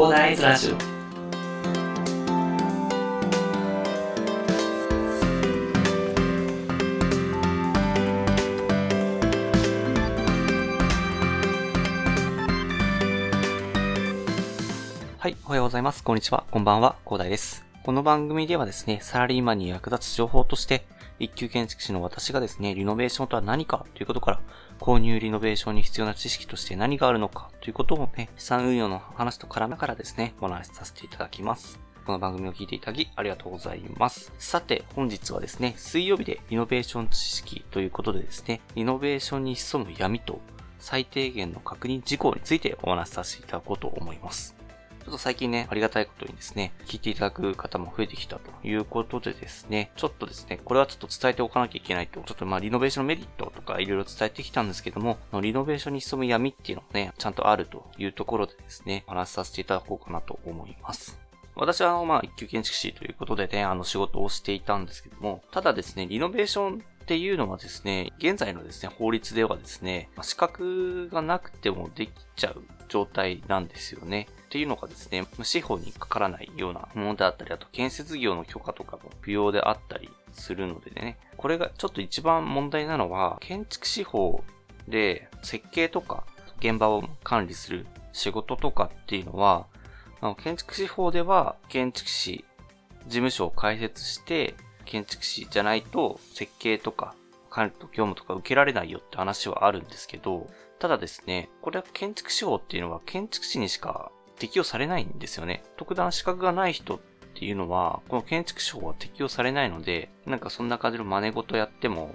広大ズラジオはい、おはようございます。こんにちは。こんばんは。広大です。この番組ではですね、サラリーマンに役立つ情報として、一級建築士の私がですね、リノベーションとは何かということから、購入リノベーションに必要な知識として何があるのかということをね、資産運用の話と絡めながらですね、お話しさせていただきます。この番組を聞いていただきありがとうございます。さて、本日はですね、水曜日でリノベーション知識ということでですね、リノベーションに潜む闇と最低限の確認事項についてお話しさせていただこうと思います。ちょっと最近ね、ありがたいことにですね、聞いていただく方も増えてきたということでですね、ちょっとですね、これはちょっと伝えておかなきゃいけないと、ちょっとまあリノベーションのメリットとかいろいろ伝えてきたんですけども、リノベーションに潜む闇っていうのもね、ちゃんとあるというところでですね、お話しさせていただこうかなと思います。私はあの、まあ、一級建築士ということでね、あの、仕事をしていたんですけども、ただですね、リノベーションっていうのはですね、現在のですね、法律ではですね、資格がなくてもできちゃう状態なんですよね。っていうのがですね、司法にかからないようなものであったり、あと建設業の許可とかも不要であったりするのでね、これがちょっと一番問題なのは、建築司法で設計とか現場を管理する仕事とかっていうのは、あの建築士法では建築士事務所を開設して建築士じゃないと設計とか管理と業務とか受けられないよって話はあるんですけど、ただですね、これは建築士法っていうのは建築士にしか適用されないんですよね。特段資格がない人っていうのは、この建築士法は適用されないので、なんかそんな感じの真似事やっても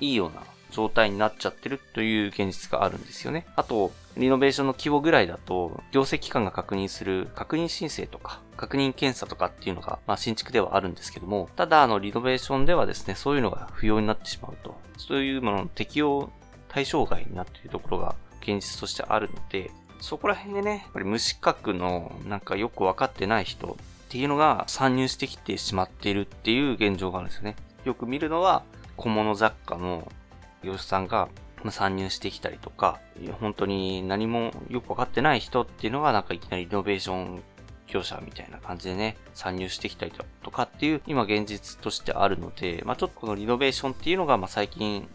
いいような状態になっちゃってるという現実があるんですよね。あと、リノベーションの規模ぐらいだと、行政機関が確認する確認申請とか、確認検査とかっていうのが、まあ新築ではあるんですけども、ただあのリノベーションではですね、そういうのが不要になってしまうと。そういうものの適用対象外になっているところが現実としてあるので、そこら辺でね、やっぱり無資格のなんかよくわかってない人っていうのが参入してきてしまっているっていう現状があるんですよね。よく見るのは小物雑貨の業者さんが参入してきたりとか、本当に何もよくわかってない人っていうのがなんかいきなりリノベーション業者みたいな感じでね、参入してきたりとかっていう今現実としてあるので、まあちょっとこのリノベーションっていうのがまあ最近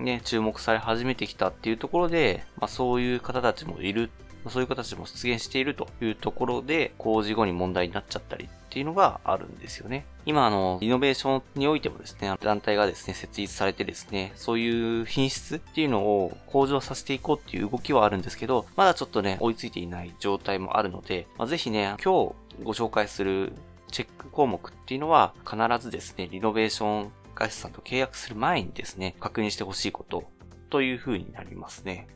ね、注目され始めてきたっていうところで、まあそういう方たちもいるそういう形も出現しているというところで、工事後に問題になっちゃったりっていうのがあるんですよね。今、あの、リノベーションにおいてもですね、団体がですね、設立されてですね、そういう品質っていうのを向上させていこうっていう動きはあるんですけど、まだちょっとね、追いついていない状態もあるので、まあ、ぜひね、今日ご紹介するチェック項目っていうのは、必ずですね、リノベーション会社さんと契約する前にですね、確認してほしいことという風になりますね。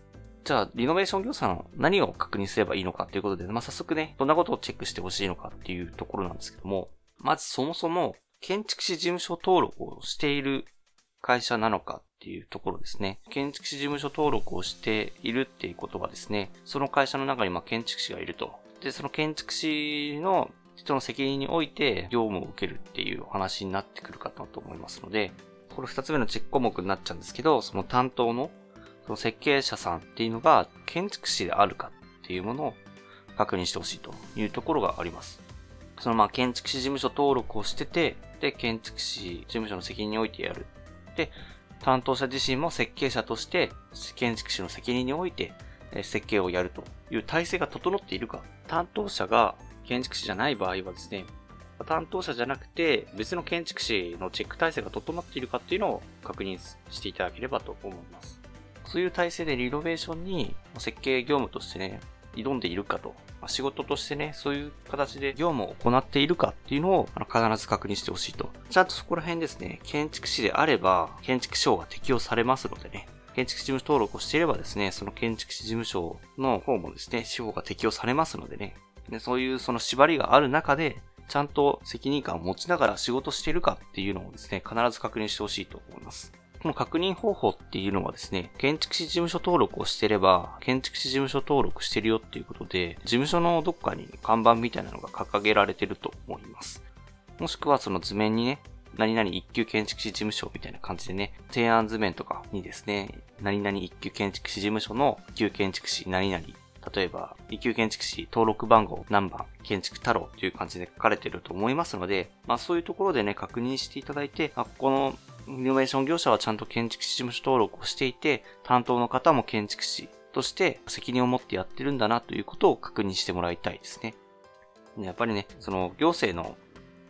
じゃあ、リノベーション業者の何を確認すればいいのかということで、まあ、早速ね、どんなことをチェックしてほしいのかっていうところなんですけども、まずそもそも、建築士事務所登録をしている会社なのかっていうところですね。建築士事務所登録をしているっていうことはですね、その会社の中にまあ建築士がいると。で、その建築士の人の責任において業務を受けるっていうお話になってくるかなと思いますので、これ二つ目のチェック項目になっちゃうんですけど、その担当のその設計者さんっていうのが建築士であるかっていうものを確認してほしいというところがあります。そのまあ建築士事務所登録をしてて、で、建築士事務所の責任においてやる。で、担当者自身も設計者として建築士の責任において設計をやるという体制が整っているか。担当者が建築士じゃない場合はですね、担当者じゃなくて別の建築士のチェック体制が整っているかっていうのを確認していただければと思います。そういう体制でリノベーションに設計業務としてね、挑んでいるかと。仕事としてね、そういう形で業務を行っているかっていうのを必ず確認してほしいと。ちゃんとそこら辺ですね、建築士であれば、建築士法が適用されますのでね、建築事務所登録をしていればですね、その建築士事務所の方もですね、司法が適用されますのでね、でそういうその縛りがある中で、ちゃんと責任感を持ちながら仕事してるかっていうのをですね、必ず確認してほしいと思います。この確認方法っていうのはですね、建築士事務所登録をしてれば、建築士事務所登録してるよっていうことで、事務所のどっかに看板みたいなのが掲げられてると思います。もしくはその図面にね、何々一級建築士事務所みたいな感じでね、提案図面とかにですね、何々一級建築士事務所の一級建築士何々例えば、一級建築士登録番号何番、建築太郎という感じで書かれていると思いますので、まあそういうところでね、確認していただいて、あ、このイノベーション業者はちゃんと建築士事務所登録をしていて、担当の方も建築士として責任を持ってやってるんだなということを確認してもらいたいですね。やっぱりね、その行政の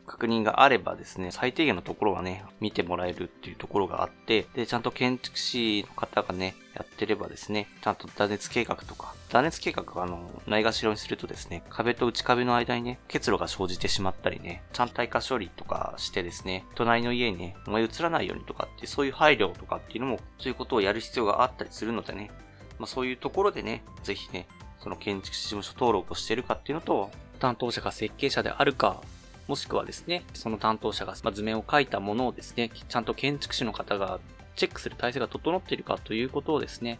確認があればですね、最低限のところはね、見てもらえるっていうところがあって、で、ちゃんと建築士の方がね、やってればですね、ちゃんと断熱計画とか、断熱計画があの、ないがしろにするとですね、壁と内壁の間にね、結露が生じてしまったりね、ちゃんと耐火処理とかしてですね、隣の家にね、燃え移らないようにとかって、そういう配慮とかっていうのも、そういうことをやる必要があったりするのでね、まあそういうところでね、ぜひね、その建築士事務所登録をしてるかっていうのと、担当者が設計者であるか、もしくはですね、その担当者が図面を書いたものをですね、ちゃんと建築士の方がチェックする体制が整っているかということをですね、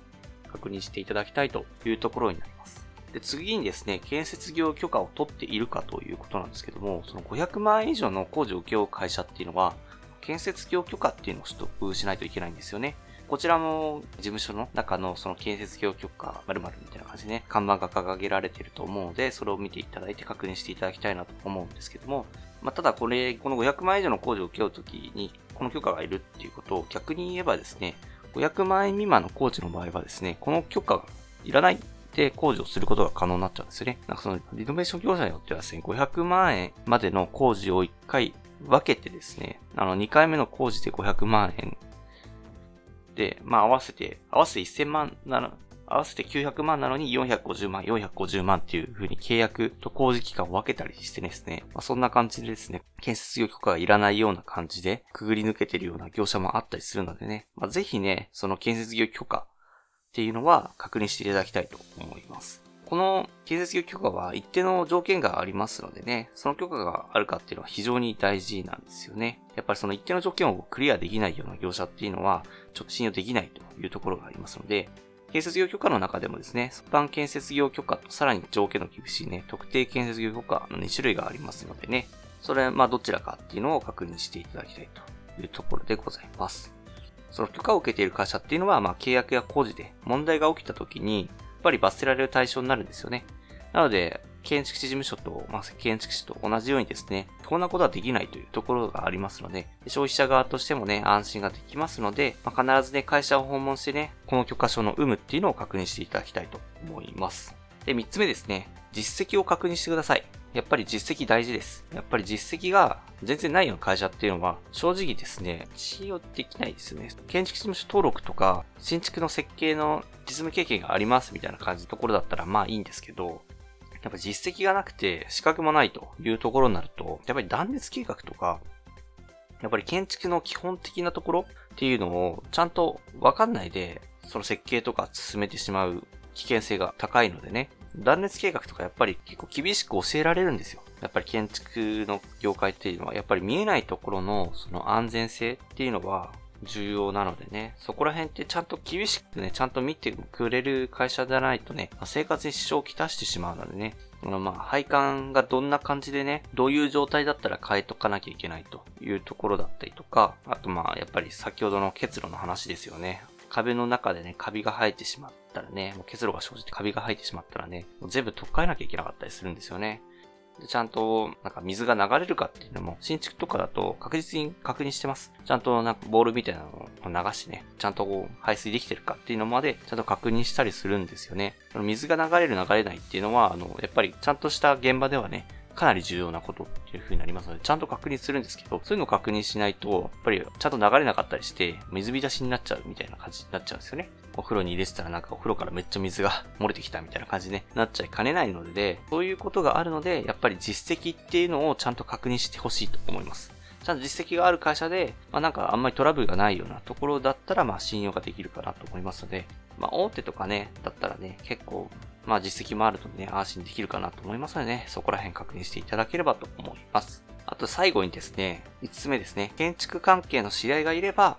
確認していただきたいというところになります。で、次にですね、建設業許可を取っているかということなんですけども、その500万円以上の工事を請け負う会社っていうのは、建設業許可っていうのを取得しないといけないんですよね。こちらも事務所の中のその建設業許可〇〇みたいな感じでね、看板が掲げられていると思うので、それを見ていただいて確認していただきたいなと思うんですけども、まあ、ただこれ、この500万円以上の工事を請け負うときに、この許可がいるっていうことを逆に言えばですね、500万円未満の工事の場合はですね、この許可がいらないで工事をすることが可能になっちゃうんですよね。なんかそのリノベーション業者によってはですね、500万円までの工事を1回分けてですね、あの2回目の工事で500万円で、まあ合わせて、合わせて1000万なの、合わせて900万なのに450万、450万っていう風に契約と工事期間を分けたりしてですね、まあ、そんな感じでですね、建設業許可がいらないような感じで、くぐり抜けてるような業者もあったりするのでね、まあ、ぜひね、その建設業許可っていうのは確認していただきたいと思います。この建設業許可は一定の条件がありますのでね、その許可があるかっていうのは非常に大事なんですよね。やっぱりその一定の条件をクリアできないような業者っていうのは、ちょっと信用できないというところがありますので、建設業許可の中でもですね、一般建設業許可とさらに条件の厳しいね、特定建設業許可の2種類がありますのでね、それは、まあどちらかっていうのを確認していただきたいというところでございます。その許可を受けている会社っていうのは、まあ契約や工事で問題が起きた時に、ぱり罰せられる対象になるんですよね。なので、建築士事務所と、まあ、建築士と同じようにですね、こんなことはできないというところがありますので、消費者側としてもね、安心ができますので、まあ、必ずね、会社を訪問してね、この許可証の有無っていうのを確認していただきたいと思います。で、三つ目ですね、実績を確認してください。やっぱり実績大事です。やっぱり実績が全然ないような会社っていうのは、正直ですね、信用できないですね。建築事務所登録とか、新築の設計の実務経験がありますみたいな感じのところだったらまあいいんですけど、やっぱ実績がなくて資格もないというところになると、やっぱり断熱計画とか、やっぱり建築の基本的なところっていうのをちゃんとわかんないで、その設計とか進めてしまう危険性が高いのでね、断熱計画とかやっぱり結構厳しく教えられるんですよ。やっぱり建築の業界っていうのは、やっぱり見えないところのその安全性っていうのは、重要なのでね、そこら辺ってちゃんと厳しくね、ちゃんと見てくれる会社じゃないとね、生活に支障をきたしてしまうのでね、まあ、配管がどんな感じでね、どういう状態だったら変えとかなきゃいけないというところだったりとか、あとまあ、やっぱり先ほどの結露の話ですよね。壁の中でね、カビが生えてしまったらね、もう結露が生じてカビが生えてしまったらね、もう全部取っ替えなきゃいけなかったりするんですよね。でちゃんと、なんか水が流れるかっていうのも、新築とかだと確実に確認してます。ちゃんとなんかボールみたいなのを流してね、ちゃんとこう排水できてるかっていうのまで、ちゃんと確認したりするんですよね。水が流れる流れないっていうのは、あの、やっぱりちゃんとした現場ではね、かなり重要なことっていう風になりますので、ちゃんと確認するんですけど、そういうのを確認しないと、やっぱりちゃんと流れなかったりして、水浸しになっちゃうみたいな感じになっちゃうんですよね。お風呂に入れてたらなんかお風呂からめっちゃ水が漏れてきたみたいな感じに、ね、なっちゃいかねないので、そういうことがあるので、やっぱり実績っていうのをちゃんと確認してほしいと思います。ちゃんと実績がある会社で、まあなんかあんまりトラブルがないようなところだったら、まあ信用ができるかなと思いますので、まあ大手とかね、だったらね、結構まあ実績もあるとね、安心できるかなと思いますのでね、そこら辺確認していただければと思います。あと最後にですね、5つ目ですね、建築関係の知り合いがいれば、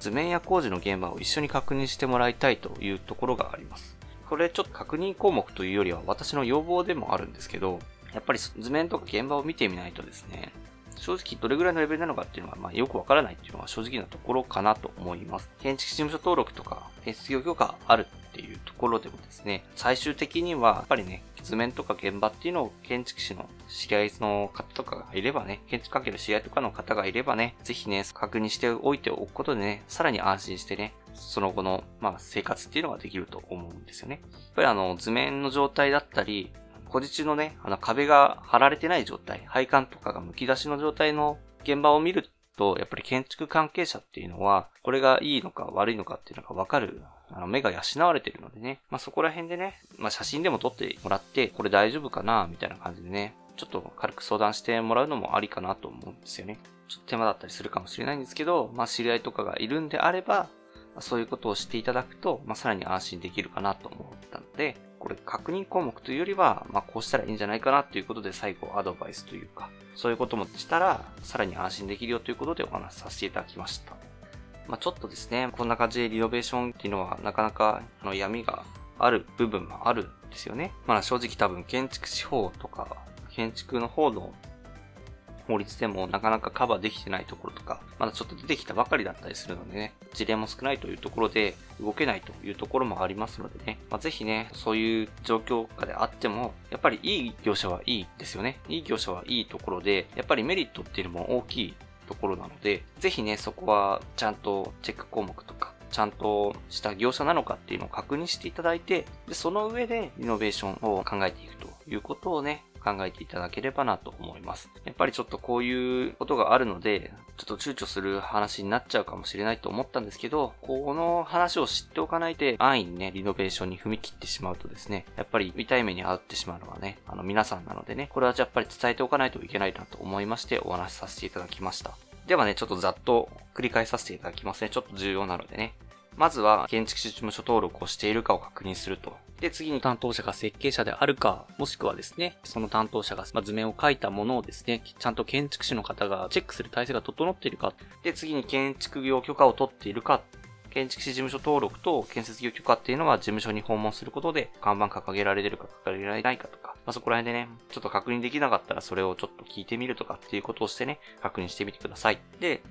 図面や工事の現場を一緒に確認してもらいたいというところがあります。これちょっと確認項目というよりは私の要望でもあるんですけど、やっぱり図面とか現場を見てみないとですね、正直どれぐらいのレベルなのかっていうのは、まあ、よくわからないっていうのは正直なところかなと思います。建築事務所登録とか、建設業許可あるっていうところでもですね、最終的には、やっぱりね、図面とか現場っていうのを建築士の知り合いの方とかがいればね、建築関係の知り合いとかの方がいればね、ぜひね、確認しておいておくことでね、さらに安心してね、その後の、まあ、生活っていうのができると思うんですよね。やっぱりあの、図面の状態だったり、小地のね、あの壁が張られてない状態、配管とかが剥き出しの状態の現場を見ると、やっぱり建築関係者っていうのは、これがいいのか悪いのかっていうのがわかる、あの、目が養われてるのでね、まあ、そこら辺でね、まあ、写真でも撮ってもらって、これ大丈夫かなみたいな感じでね、ちょっと軽く相談してもらうのもありかなと思うんですよね。ちょっと手間だったりするかもしれないんですけど、まあ、知り合いとかがいるんであれば、そういうことをしていただくと、まあ、さらに安心できるかなと思ったので、これ確認項目というよりは、まあ、こうしたらいいんじゃないかなということで最後アドバイスというか、そういうこともしたら、さらに安心できるよということでお話しさせていただきました。まあ、ちょっとですね、こんな感じでリノベーションっていうのはなかなかあの闇がある部分もあるんですよね。まあ正直多分建築手法とか、建築の方の法律でもなかなかカバーできてないところとか、まだちょっと出てきたばかりだったりするのでね、事例も少ないというところで動けないというところもありますのでね、まあ、ぜひね、そういう状況下であっても、やっぱりいい業者はいいですよね。いい業者はいいところで、やっぱりメリットっていうのも大きいところなので、ぜひね、そこはちゃんとチェック項目とか、ちゃんとした業者なのかっていうのを確認していただいて、で、その上でリノベーションを考えていくということをね、考えていただければなと思います。やっぱりちょっとこういうことがあるので、ちょっと躊躇する話になっちゃうかもしれないと思ったんですけど、この話を知っておかないで安易にね、リノベーションに踏み切ってしまうとですね、やっぱり痛い目に遭ってしまうのはね、あの皆さんなのでね、これはやっぱり伝えておかないといけないなと思いましてお話しさせていただきました。ではね、ちょっとざっと繰り返させていただきますね。ちょっと重要なのでね。まずは、建築士事務所登録をしているかを確認すると。で、次に担当者が設計者であるか、もしくはですね、その担当者が図面を描いたものをですね、ちゃんと建築士の方がチェックする体制が整っているか。で、次に建築業許可を取っているか。建築士事務所登録と建設業許可っていうのは事務所に訪問することで看板掲げられてるか掲げられないかとか、まあ、そこら辺でね、ちょっと確認できなかったらそれをちょっと聞いてみるとかっていうことをしてね、確認してみてください。で、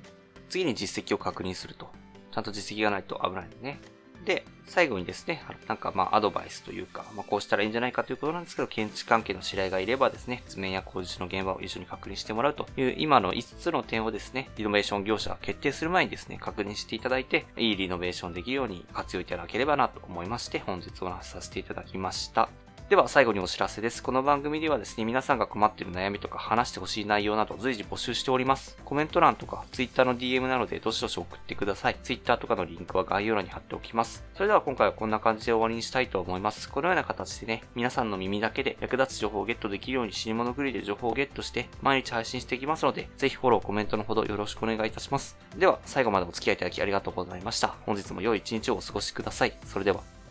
次に実績を確認すると。ちゃんと実績がないと危ないんでね。で、最後にですね、なんかまあアドバイスというか、まあこうしたらいいんじゃないかということなんですけど、検知関係の知り合いがいればですね、図面や工事の現場を一緒に確認してもらうという今の5つの点をですね、リノベーション業者が決定する前にですね、確認していただいて、いいリノベーションできるように活用いただければなと思いまして、本日お話しさせていただきました。では最後にお知らせです。この番組ではですね、皆さんが困っている悩みとか話してほしい内容など随時募集しております。コメント欄とか Twitter の DM なのでどしどし送ってください。Twitter とかのリンクは概要欄に貼っておきます。それでは今回はこんな感じで終わりにしたいと思います。このような形でね、皆さんの耳だけで役立つ情報をゲットできるように死に物狂いで情報をゲットして毎日配信していきますので、ぜひフォロー、コメントのほどよろしくお願いいたします。では最後までお付き合いいただきありがとうございました。本日も良い一日をお過ごしください。それでは。